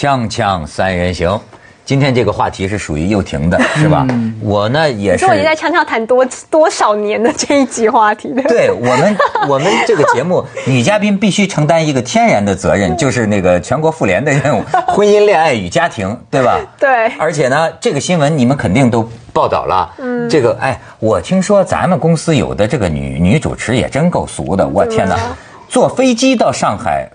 锵锵三人行，今天这个话题是属于又婷的，是吧？我呢也是我已经在锵锵谈多多少年的这一集话题的，对我们，我们这个节目 女嘉宾必须承担一个天然的责任，就是那个全国妇联的任务—— 婚姻、恋爱与家庭，对吧？对而且呢，这个新闻你们肯定都报道了。嗯。这个，哎，我听说咱们公司有的这个女女主持也真够俗的，我天哪！坐飞机到上海，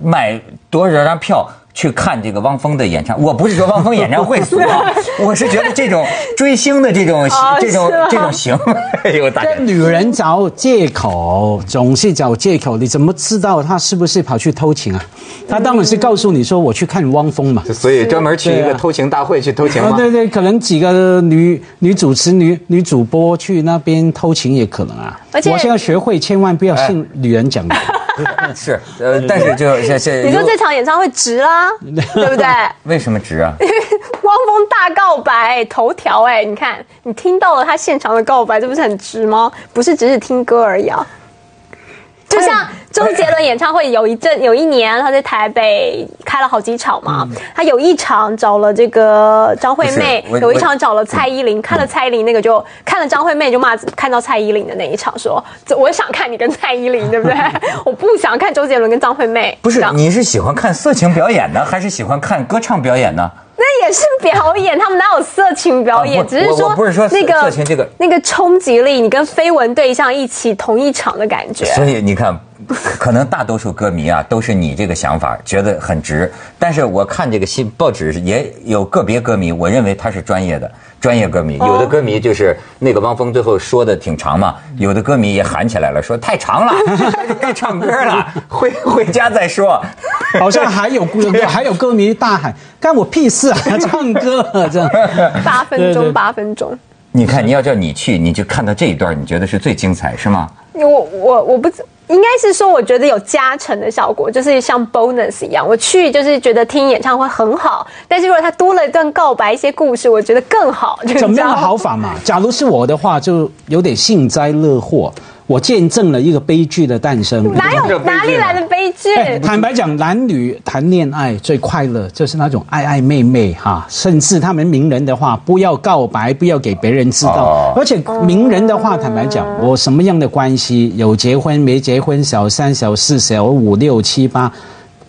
买多少张票？去看这个汪峰的演唱，我不是说汪峰演唱会俗啊，我是觉得这种追星的这种、哦这种这种行为，有大概这女人找借口，总是找借口，你怎么知道她是不是跑去偷情啊？她当然是告诉你说我去看汪峰嘛。所以专门去一个偷情大会去偷情啊，吗？对对，可能几个女女主持、女女主播去那边偷情也可能啊。而且我现在学会千万不要信女人讲的。是，呃，但是就谢谢，你说这场演唱会值啦，对不对？为什么值啊？因 为汪峰大告白头条哎，你看你听到了他现场的告白，这不是很值吗？不是只是听歌而已啊。就像周杰伦演唱会有一阵有一年他在台北开了好几场嘛，他有一场找了这个张惠妹有一场找了蔡依林，看了蔡依林那个就看了张惠妹就骂看到蔡依林的那一场说，这我想看你跟蔡依林对不对？我不想看周杰伦跟张惠妹，不是你是喜欢看色情表演呢，还是喜欢看歌唱表演呢？那也是表演，他们哪有色情表演？啊只是说不是说那个色情这个那个冲击力，你跟绯闻对象一起同一场的感觉。所以你看，可能大多数歌迷啊都是你这个想法，觉得很值。但是我看这个新报纸也有个别歌迷，我认为他是专业的专业歌迷。有的歌迷就是那个汪峰最后说的挺长嘛，有的歌迷也喊起来了，说太长了，该唱歌了，回回家再说。好像还有歌还有歌迷大喊：“干我屁事啊！唱歌啊这样。”八分对对钟，八分钟。你看，你要叫你去，你就看到这一段，你觉得是最精彩，是吗？我我我不知应该是说，我觉得有加成的效果，就是像 bonus 一样。我去就是觉得听演唱会很好，但是如果他多了一段告白一些故事，我觉得更好。怎么样的好法嘛？假如是我的话，就有点幸灾乐祸。我见证了一个悲剧的诞生。哪有哪里来的悲剧？哎坦白讲，男女谈恋爱最快乐就是那种爱爱妹妹哈，甚至他们名人的话，不要告白，不要给别人知道。哦而且名人的话，坦白讲，我什么样的关系，有结婚没结婚，小三、小四、小五、六七八。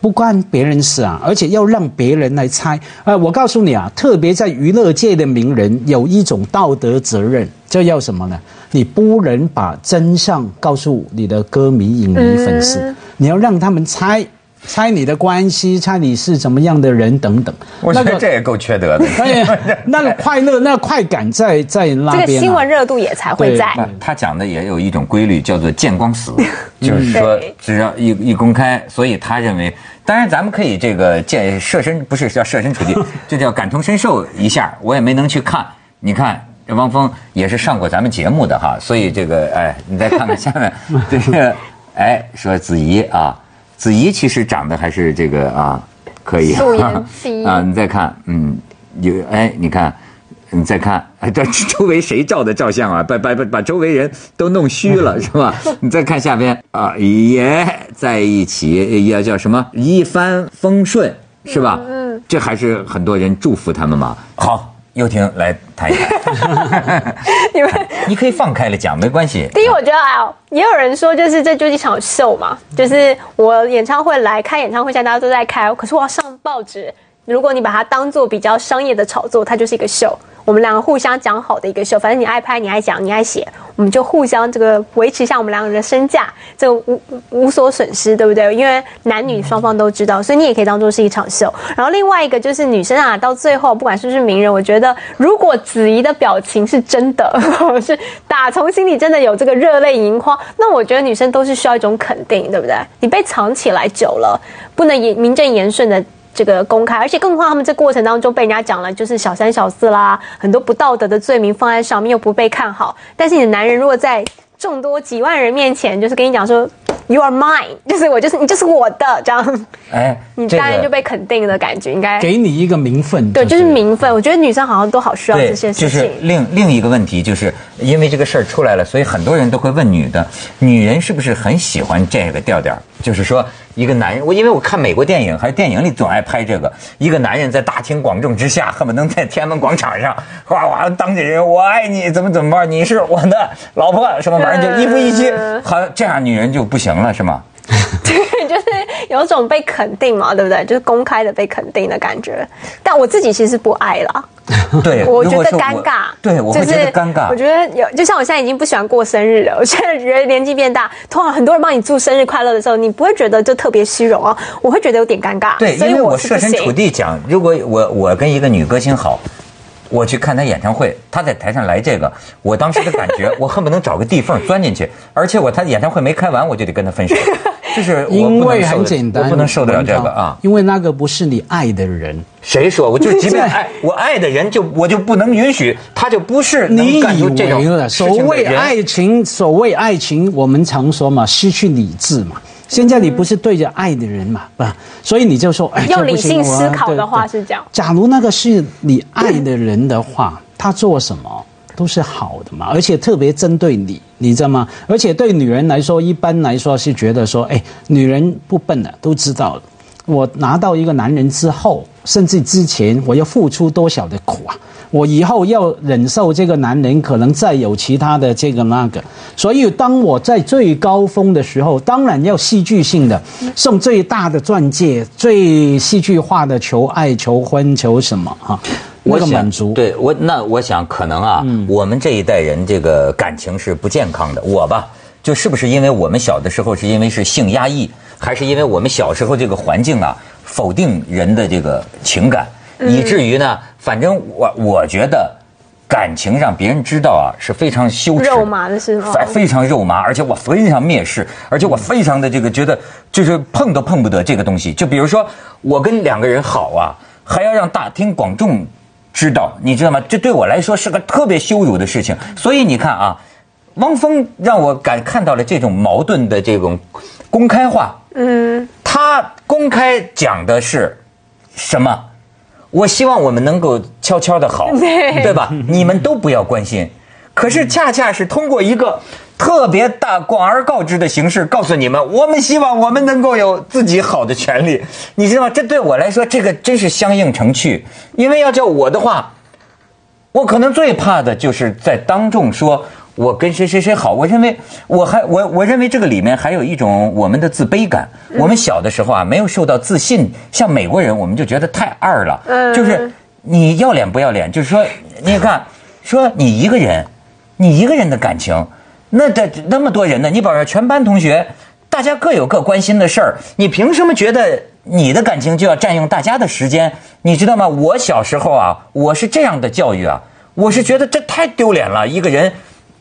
不关别人事啊，而且要让别人来猜。呃，我告诉你啊，特别在娱乐界的名人有一种道德责任，这叫什么呢？你不能把真相告诉你的歌迷、影迷、粉丝，嗯你要让他们猜，猜你的关系，猜你是怎么样的人等等。我觉得这也够缺德的。哎，那个快乐、那快感在在那边、啊。这个新闻热度也才会在。那他讲的也有一种规律，叫做见光死，就是说只要一一公开，所以他认为，当然咱们可以这个见设身不是叫设身处地，这叫感同身受一下。我也没能去看，你看汪峰也是上过咱们节目的哈，所以这个哎，你再看看下面这个，哎，说子怡啊，子怡其实长得还是这个啊可以素颜 第一啊，你再看，嗯，有哎，你看。你再看，哎，这周围谁照的照相啊？把把把把周围人都弄虚了，是吧？你再看下边啊，也在一起，也叫什么一帆风顺，是吧？嗯，这还是很多人祝福他们嘛。好，又婷来谈一谈，你们你可以放开了讲，没关系。第一，我觉得啊，也有人说，就是这就是一场秀嘛，就是我演唱会来开演唱会，现在大家都在开，可是我要上报纸。如果你把它当做比较商业的炒作，它就是一个秀。我们两个互相讲好的一个秀，反正你爱拍，你爱讲，你爱写，我们就互相这个维持一下我们两个人的身价，这无无所损失，对不对？因为男女双方都知道，所以你也可以当做是一场秀。然后另外一个就是女生啊，到最后不管是不是名人，我觉得如果子怡的表情是真的，是打从心里真的有这个热泪盈眶，那我觉得女生都是需要一种肯定，对不对？你被藏起来久了，不能言名正言顺的。这个公开，而且更何况他们这过程当中被人家讲了，就是小三小四啦，很多不道德的罪名放在上面，又不被看好。但是你的男人如果在众多几万人面前，就是跟你讲说 “You are mine”，就是我就是你就是我的这样，哎，你这个当然就被肯定的感觉，应该给你一个名分。对，就是名分。我觉得女生好像都好需要，这些就是事情。另另一个问题，就是因为这个事儿出来了，所以很多人都会问女的，女人是不是很喜欢这个调调？就是说一个男人，我因为我看美国电影，还是电影里总爱拍这个，一个男人在大庭广众之下，恨不得能在天安门广场上哗哗当着人，我爱你，怎么怎么办？你是我的老婆，什么玩意儿，就一夫一妻，好像这样女人就不行了，是吗？对，就是有种被肯定嘛，对不对？就是公开的被肯定的感觉。但我自己其实不爱啦。对，我觉得尴尬。对，我会觉得尴尬我。觉得有，就像我现在已经不喜欢过生日了。我现在觉得年纪变大，通常很多人帮你祝生日快乐的时候，你不会觉得就特别虚荣啊，我会觉得有点尴尬。对，因为我设身处。地讲，如果我我跟一个女歌星好，我去看她演唱会，她在台上来这个，我当时的感觉，我恨不能找个地缝钻进去，而且我她演唱会没开完，我就得跟她分手，就是因为很简单，我不能受得了这个啊。因为那个不是你爱的人，谁说？我就即便 爱我爱的人就，我就不能允许他就不是能你干以出这种为的所谓爱情，所谓爱情，我们常说嘛，失去理智嘛。现在你不是对着爱的人嘛，吧？所以你就说，哎，用理性思考的话是这样假如那个是你爱的人的话，他做什么都是好的嘛，而且特别针对你，你知道吗？而且对女人来说，一般来说是觉得说，哎，女人不笨的，都知道了。我拿到一个男人之后，甚至之前我要付出多少的苦啊！我以后要忍受这个男人可能再有其他的这个那个，所以当我在最高峰的时候，当然要戏剧性的送最大的钻戒，最戏剧化的求爱、求婚、求什么哈、我想满足。对我，那我想可能啊，我们这一代人这个感情是不健康的。我吧，就是不是因为我们小的时候是因为是性压抑，还是因为我们小时候这个环境啊否定人的这个情感，以至于呢，反正我我觉得。感情让别人知道啊是非常羞耻的、肉麻的是吗非非常肉麻，而且我非常蔑视，而且我非常的这个觉得就是碰都碰不得这个东西。就比如说我跟两个人好啊，还要让大庭广众知道，你知道吗？这对我来说是个特别羞辱的事情。所以你看啊，汪峰让我感看到了这种矛盾的这种公开化。嗯，他公开讲的是什么？我希望我们能够悄悄的好，对对吧？你们都不要关心。可是恰恰是通过一个特别大广而告之的形式，告诉你们，我们希望我们能够有自己好的权利。你知道吗？这对我来说，这个真是相映成趣。因为要叫我的话，我可能最怕的就是在当众说我跟谁谁谁好。我认为我还我我认为这个里面还有一种我们的自卑感。我们小的时候啊，没有受到自信，像美国人，我们就觉得太二了。嗯就是你要脸不要脸，就是说，你看，说你一个人，你一个人的感情，那这那么多人呢？你保证全班同学，大家各有各关心的事儿，你凭什么觉得你的感情就要占用大家的时间？你知道吗？我小时候啊，我是这样的教育啊，我是觉得这太丢脸了，一个人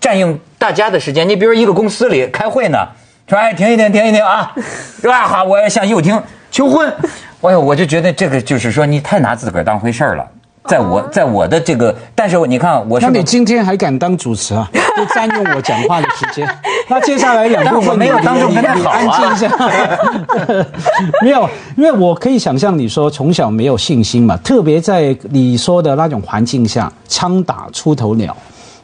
占用大家的时间。你比如一个公司里开会呢，说哎停一停，停一停啊，是吧？好，我要向右厅求婚。哎呦，我就觉得这个就是说你太拿自个儿当回事儿了。在我在我的这个，但是你看我是那你今天还敢当主持啊？就占用我讲话的时间。那接下来两部分没有当众你你跟他好啊安静一下。没有，因为我可以想象你说从小没有信心嘛，特别在你说的那种环境下，枪打出头鸟。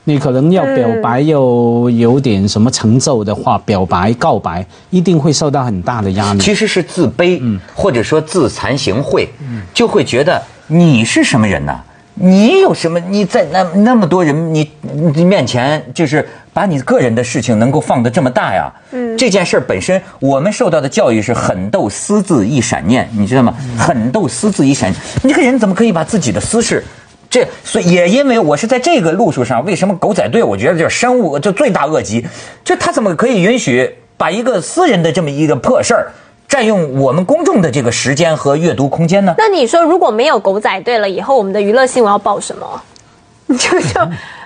你可能要表白又有点什么成就的话，表白告白一定会受到很大的压力。其实是自卑，或者说自惭形秽，就会觉得你是什么人呢？你有什么？你在那那么多人你你面前，就是把你个人的事情能够放得这么大呀？嗯，这件事本身，我们受到的教育是狠斗私自一闪念，你知道吗？狠斗私自一闪念，你这个人怎么可以把自己的私事？这所以也因为我是在这个路数上，为什么狗仔队我觉得就是生物就罪大恶极，就他怎么可以允许把一个私人的这么一个破事儿占用我们公众的这个时间和阅读空间呢？那你说如果没有狗仔队了，以后我们的娱乐新闻要报什么？就就，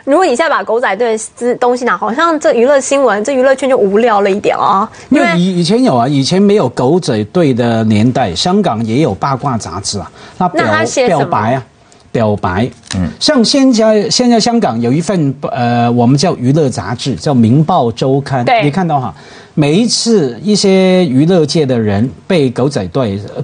如果你现在把狗仔队的东西拿，好像这娱乐新闻，这娱乐圈就无聊了一点啊。因为以以前有啊，以前没有狗仔队的年代，香港也有八卦杂志啊。那表那他表白啊，表白。嗯，像现在现在香港有一份呃，我们叫娱乐杂志，叫《明报周刊》。对你看到哈，每一次一些娱乐界的人被狗仔队、呃、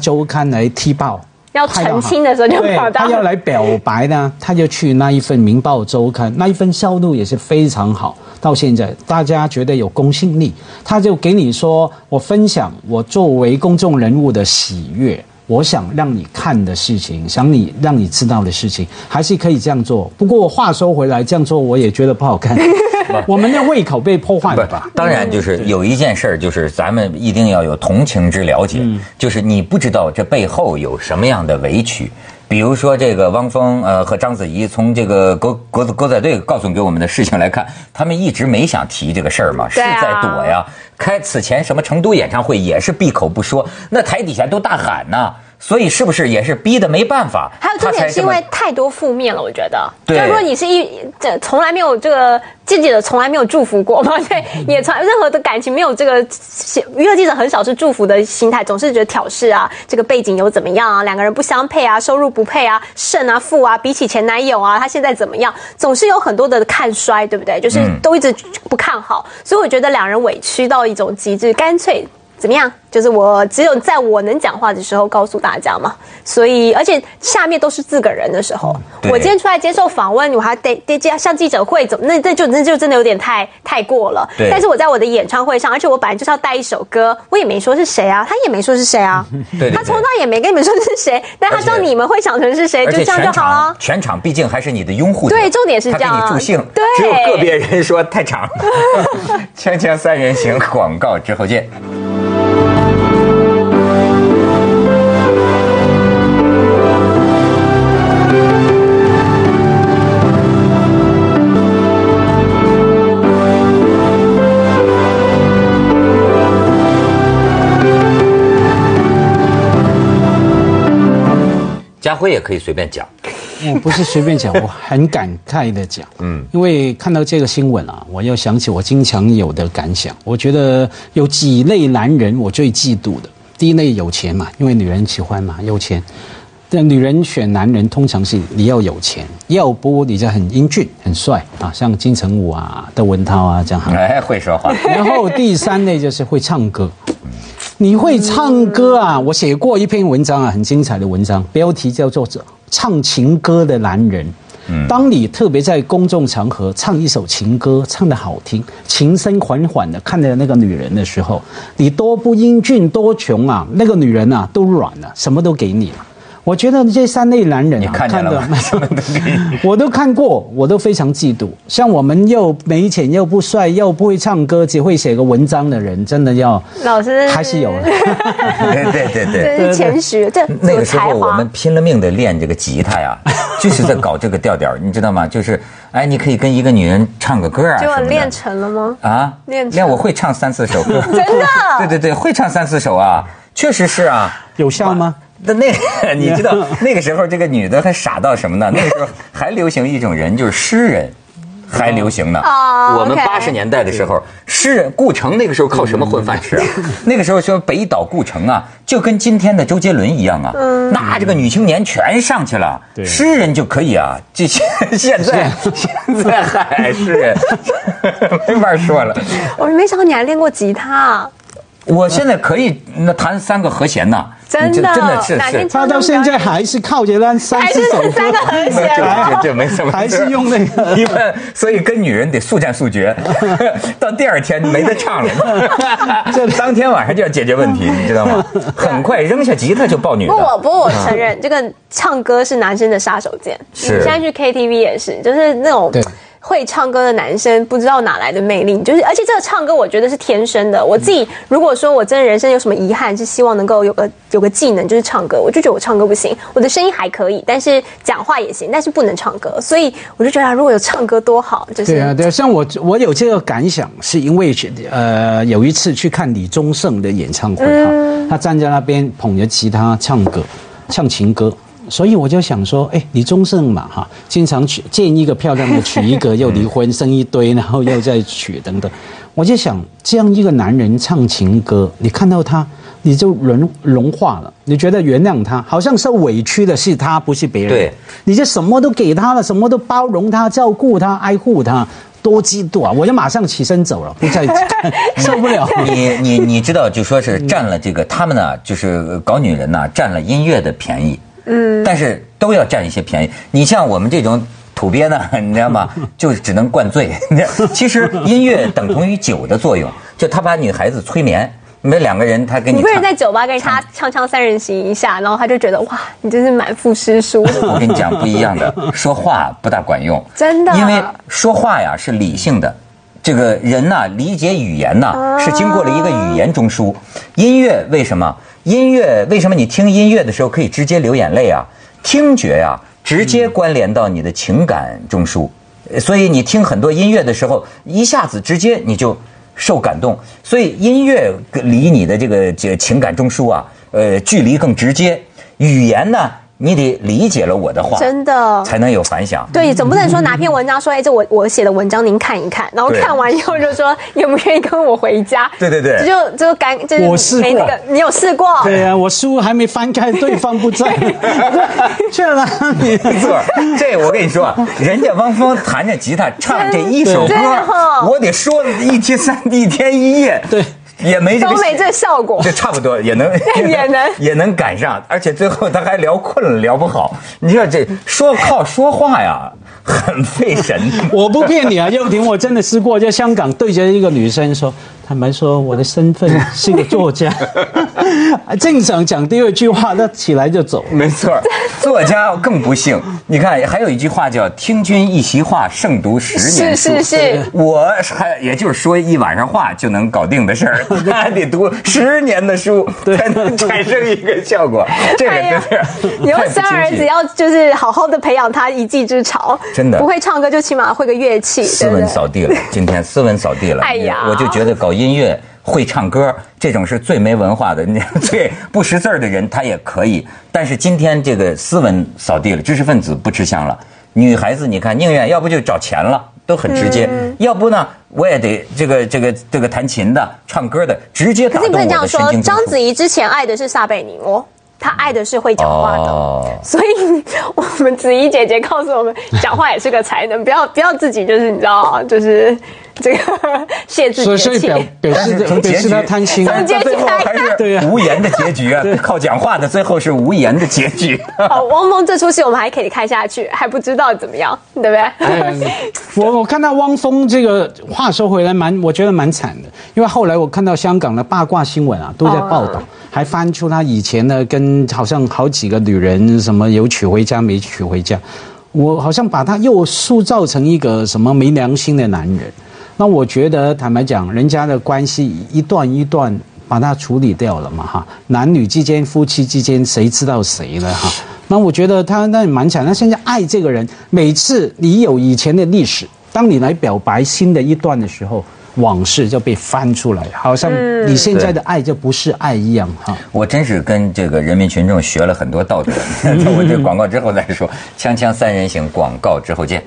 周刊来踢爆。要澄清的时候就对跑到他要来表白呢，他就去那一份《明报周刊》，那一份销路也是非常好。到现在，大家觉得有公信力，他就给你说，我分享我作为公众人物的喜悦。我想让你看的事情，想你让你知道的事情，还是可以这样做。不过话说回来，这样做我也觉得不好看，我们的胃口被破坏了吧？当然，就是有一件事儿，就是咱们一定要有同情之了解，就是你不知道这背后有什么样的委屈。比如说，这个汪峰呃和章子怡，从这个国国国仔队告诉给我们的事情来看，他们一直没想提这个事儿嘛，是在躲呀。开此前什么成都演唱会也是闭口不说，那台底下都大喊呢。所以是不是也是逼的没办法？还有重点是因为太多负面了，我觉得。对。就是说你是一这从来没有这个记者从来没有祝福过嘛，对，也从任何的感情没有这个娱乐记者很少是祝福的心态，总是觉得挑事啊，这个背景有怎么样啊，两个人不相配啊，收入不配啊，胜啊负啊，比起前男友啊，他现在怎么样，总是有很多的看衰，对不对？就是都一直不看好，所以我觉得两人委屈到一种极致，干脆。怎么样？就是我只有在我能讲话的时候告诉大家嘛。所以，而且下面都是自个人的时候，我今天出来接受访问，我还得得接像记者会，怎么那那就那就真的有点太太过了。但是我在我的演唱会上，而且我本来就是要带一首歌，我也没说是谁啊，他也没说是谁啊。他从头也没跟你们说是谁，但他知道你们会想成是谁，就这样就好了。全场毕竟还是你的拥护。对，重点是这样。他给你助兴。对。只有个别人说太长。锵锵三人行，广告之后见。家辉也可以随便讲，我不是随便讲，我很感慨的讲，嗯，因为看到这个新闻啊，我又想起我经常有的感想。我觉得有几类男人我最嫉妒的，第一类有钱嘛，因为女人喜欢嘛，有钱。但女人选男人通常是你要有钱，要不你就很英俊、很帅啊，像金城武啊、窦文涛啊这样。哎，会说话。然后第三类就是会唱歌。你会唱歌啊？我写过一篇文章啊，很精彩的文章，标题叫做《唱情歌的男人》。嗯，当你特别在公众场合唱一首情歌，唱得好听，琴声缓缓的看着那个女人的时候，你多不英俊多穷啊，那个女人啊都软了，什么都给你了。我觉得这三类男人啊，看见了吗 我都看过，我都非常嫉妒。像我们又没钱又不帅又不会唱歌，只会写个文章的人，真的要老师还是有。对对对对，这是谦虚。这那个时候我们拼了命的练这个吉他呀，就是在搞这个调调，你知道吗？就是哎，你可以跟一个女人唱个歌啊结果练成了吗？啊，练练我会唱三四首歌，真的？对对对，会唱三四首啊，确实是啊，有效吗？那那 你知道那个时候这个女的还傻到什么呢？那个时候还流行一种人，就是诗人，还流行呢。我们八十年代的时候，诗人顾城那个时候靠什么混饭吃啊？那个时候说北岛顾城啊，就跟今天的周杰伦一样啊。那这个女青年全上去了，诗人就可以啊。这现现在现在还诗人 没法说了。我没想到你还练过吉他。我现在可以那弹三个和弦呢。真的，真的是是，他到现在还是靠着那三四首三个和弦，这 这没什么，还是用那个，因为所以跟女人得速战速决，到第二天没得唱了，这当天晚上就要解决问题，你知道吗？很快扔下吉他就抱女。不，我不过我承认，这个唱歌是男生的杀手锏。是，现在去 KTV 也是，就是那种。会唱歌的男生不知道哪来的魅力，就是而且这个唱歌我觉得是天生的。我自己如果说我真的人生有什么遗憾，是希望能够有个有个技能，就是唱歌。我就觉得我唱歌不行，我的声音还可以，但是讲话也行，但是不能唱歌。所以我就觉得如果有唱歌多好。就是对啊，对啊，像我我有这个感想，是因为呃有一次去看李宗盛的演唱会哈，他站在那边捧着吉他唱歌，唱情歌。所以我就想说，哎，李宗盛嘛，哈，经常娶见一个漂亮的娶一个，又离婚生一堆，然后又再娶等等。我就想，这样一个男人唱情歌，你看到他，你就融融化了，你觉得原谅他，好像受委屈的是他，不是别人。对，你就什么都给他了，什么都包容他，照顾他，爱护他，多嫉妒啊！我就马上起身走了，不再 受不了。你你你知道，就说是占了这个，他们呢，就是搞女人呢，占了音乐的便宜。嗯，但是都要占一些便宜。你像我们这种土土鳖呢，你知道吗？就只能灌醉。其实音乐等同于酒的作用，就他把女孩子催眠。没两个人，他跟你你不是在酒吧跟他唱唱三人行一下，然后他就觉得哇，你真是满腹诗书。我跟你讲不一样的，说话不大管用，真的因为说话呀是理性的，这个人呐、理解语言呐、是经过了一个语言中枢。音乐为什么？音乐为什么你听音乐的时候可以直接流眼泪啊？听觉呀、直接关联到你的情感中枢，呃所以你听很多音乐的时候，一下子直接你就受感动。所以音乐离你的这个这个情感中枢啊，呃，距离更直接。语言呢，你得理解了我的话，真的。才能有反响。对，总不能说拿篇文章说，哎，这我我写的文章您看一看，然后看完以后就说愿不愿意跟我回家？对对对。这就就感就是我试过。没那个，你有试过？对啊，我书还没翻开，对方不在，去哪里？没错，这我跟你说，人家汪峰弹着吉他唱这一首歌我得说一天三一天一夜，对，也没这个都没这效果这。差不多也能 也能 也能赶上，而且最后他还聊困了，聊不好。你说这说靠说话呀，很费神。我不骗你啊，又婷，我真的试过，在香港对着一个女生说，坦白说，我的身份是个作家。正常讲第二句话，他起来就走。没错，作家更不幸。你看，还有一句话叫“听君一席话，胜读十年书”。是是是，我还也就是说一晚上话就能搞定的事儿，他还得读十年的书才能产生一个效果。这个哎呀真是以后生儿子要就是好好的培养他一技之长，真的不会唱歌就起码会个乐器，斯文？扫地了，今天斯文扫地了。哎呀我就觉得搞音乐会唱歌这种是最没文化的，你最不识字儿的人他也可以。但是今天这个斯文扫地了，知识分子不吃香了。女孩子你看宁愿要不就找钱了，都很直接；嗯要不呢，我也得这个这个这个弹琴的、唱歌的，直接打可是你不能这样说。章子怡之前爱的是撒贝宁哦，她爱的是会讲话的。哦所以，我们子怡姐姐告诉我们，讲话也是个才能，不要不要自己就是你知道，就是 这个谢自己的所以，所以气。表表但是示从结局表示他贪心。从结局但最后还对啊是无言的结局啊！靠讲话的最后是无言的结局。好，汪峰这出戏我们还可以看下去，还不知道怎么样，对不对？哎我我看到汪峰这个话说回来蛮，我觉得蛮惨的，因为后来我看到香港的八卦新闻啊，都在报道，还翻出他以前呢跟好像好几个女人什么有娶回家没娶回家，我好像把他又塑造成一个什么没良心的男人。那我觉得坦白讲，人家的关系一段一段把它处理掉了嘛哈，男女之间、夫妻之间，谁知道谁呢哈？那我觉得他那蛮惨。那现在爱这个人，每次你有以前的历史，当你来表白新的一段的时候，往事就被翻出来，好像你现在的爱就不是爱一样哈。我真是跟这个人民群众学了很多道德。那我这广告之后再说，锵锵三人行，广告之后见。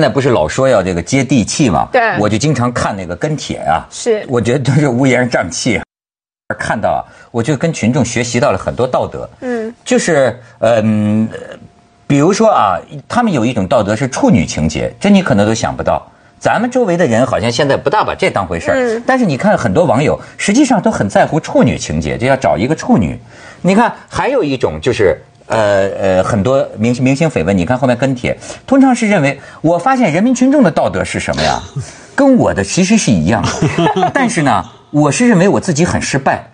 现在不是老说要这个接地气嘛？对我就经常看那个跟帖啊，是我觉得都是乌烟瘴气。看到啊，我就跟群众学习到了很多道德。嗯，就是嗯、呃比如说啊，他们有一种道德是处女情节，这你可能都想不到。咱们周围的人好像现在不大把这当回事儿，嗯但是你看很多网友实际上都很在乎处女情节，就要找一个处女。你看还有一种就是。呃呃，很多明星明星绯闻，你看后面跟帖，通常是认为，我发现人民群众的道德是什么呀？跟我的其实是一样的，但是呢，我是认为我自己很失败。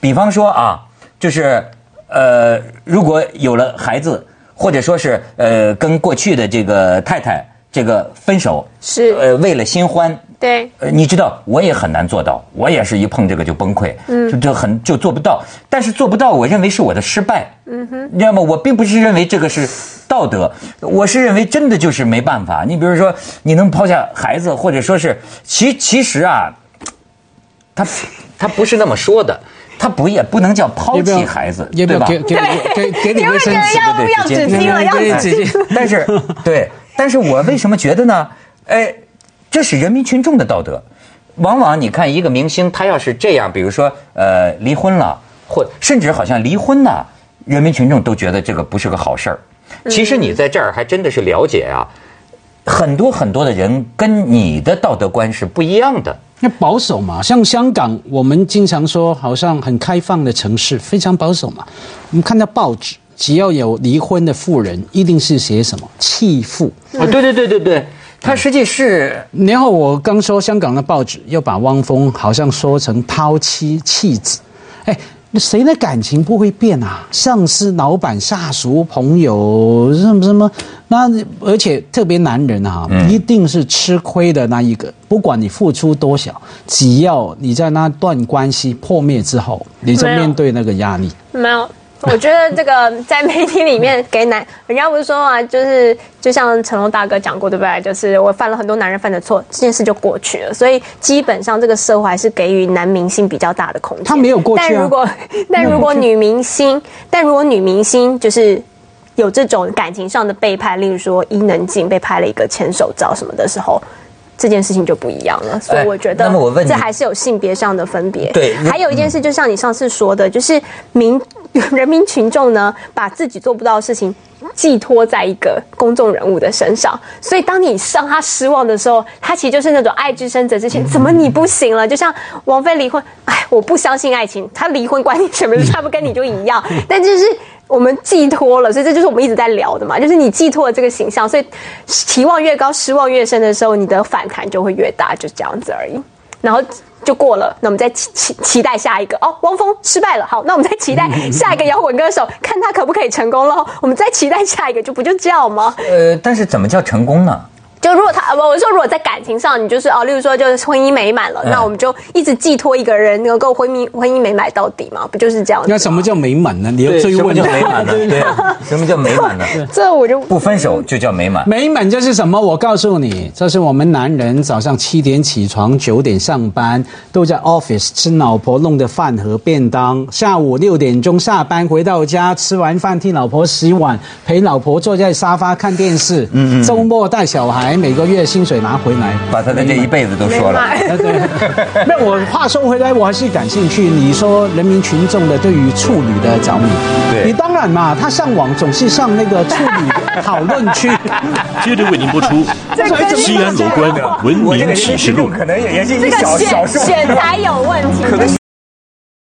比方说啊，就是呃，如果有了孩子，或者说是呃跟过去的这个太太这个分手，是呃为了新欢，对，呃，你知道，我也很难做到，我也是一碰这个就崩溃，嗯，就就很就做不到。但是做不到，我认为是我的失败，嗯哼，你知道吗？我并不是认为这个是道德，我是认为真的就是没办法。你比如说，你能抛下孩子，或者说是其其实啊，他他不是那么说的，他不也不能叫抛要不要弃孩子，对吧？要不要给给给给你卫生纸？要对要对纸巾了，要但是对，但是我为什么觉得呢？哎，这是人民群众的道德。往往你看一个明星，他要是这样，比如说呃离婚了，或甚至好像离婚呢，人民群众都觉得这个不是个好事儿。其实你在这儿还真的是了解啊，很多很多的人跟你的道德观是不一样的。那保守嘛，像香港，我们经常说好像很开放的城市，非常保守嘛。我们看到报纸，只要有离婚的妇人，一定是写什么弃妇。哦，对对对对对，他实际是然后我刚说香港的报纸又把汪峰好像说成抛妻弃子，哎，那谁的感情不会变啊？上司、老板、下属、朋友什么什么，那而且特别男人啊，一定是吃亏的那一个。不管你付出多少，只要你在那段关系破灭之后，你就面对那个压力。没有，我觉得这个在媒体里面给男，人家不是说啊，就是就像成龙大哥讲过，对不对？就是我犯了很多男人犯的错，这件事就过去了。所以基本上这个社会还是给予男明星比较大的空间。他没有过去啊但如果但如果女明星，但如果女明星就是。有这种感情上的背叛，例如说伊能静被拍了一个牵手照什么的时候，这件事情就不一样了。所以我觉得，那么我问你这还是有性别上的分别。对还有一件事，就像你上次说的，就是民 人民群众呢，把自己做不到的事情寄托在一个公众人物的身上，所以当你让他失望的时候，他其实就是那种爱之深责之切，怎么你不行了？就像王菲离婚，哎，我不相信爱情，他离婚关你什么事？他不跟你就一样，但就是。我们寄托了，所以这就是我们一直在聊的嘛，就是你寄托了这个形象，所以期望越高，失望越深的时候，你的反弹就会越大，就这样子而已。然后就过了，那我们再期期期待下一个哦，汪峰失败了，好，那我们再期待 下一个摇滚歌手，看他可不可以成功喽。我们再期待下一个，就不就这样吗？呃，但是怎么叫成功呢？就如果他，我说如果在感情上，你就是哦，例如说就是婚姻美满了，嗯那我们就一直寄托一个人能够婚姻婚姻美满到底嘛，不就是这样？那什么叫美满呢？你要追什么问叫美满呢？对啊，什么叫美满呢？这我就不分手就叫美满。美满就是什么？我告诉你，这是我们男人早上七点起床，九点上班，都在 office 吃老婆弄的饭和便当。下午六点钟下班回到家，吃完饭替老婆洗碗，陪老婆坐在沙发看电视。嗯嗯。周末带小孩，每个月薪水拿回来，把他的这一辈子都说了。那我话说回来，我还是感兴趣。你说人民群众的对于处女的着迷，对你当然嘛，他上网总是上那个处女讨论区。接着为您播出这个《西安楼观文明启示录》。可能也也是一这个选选材有问题。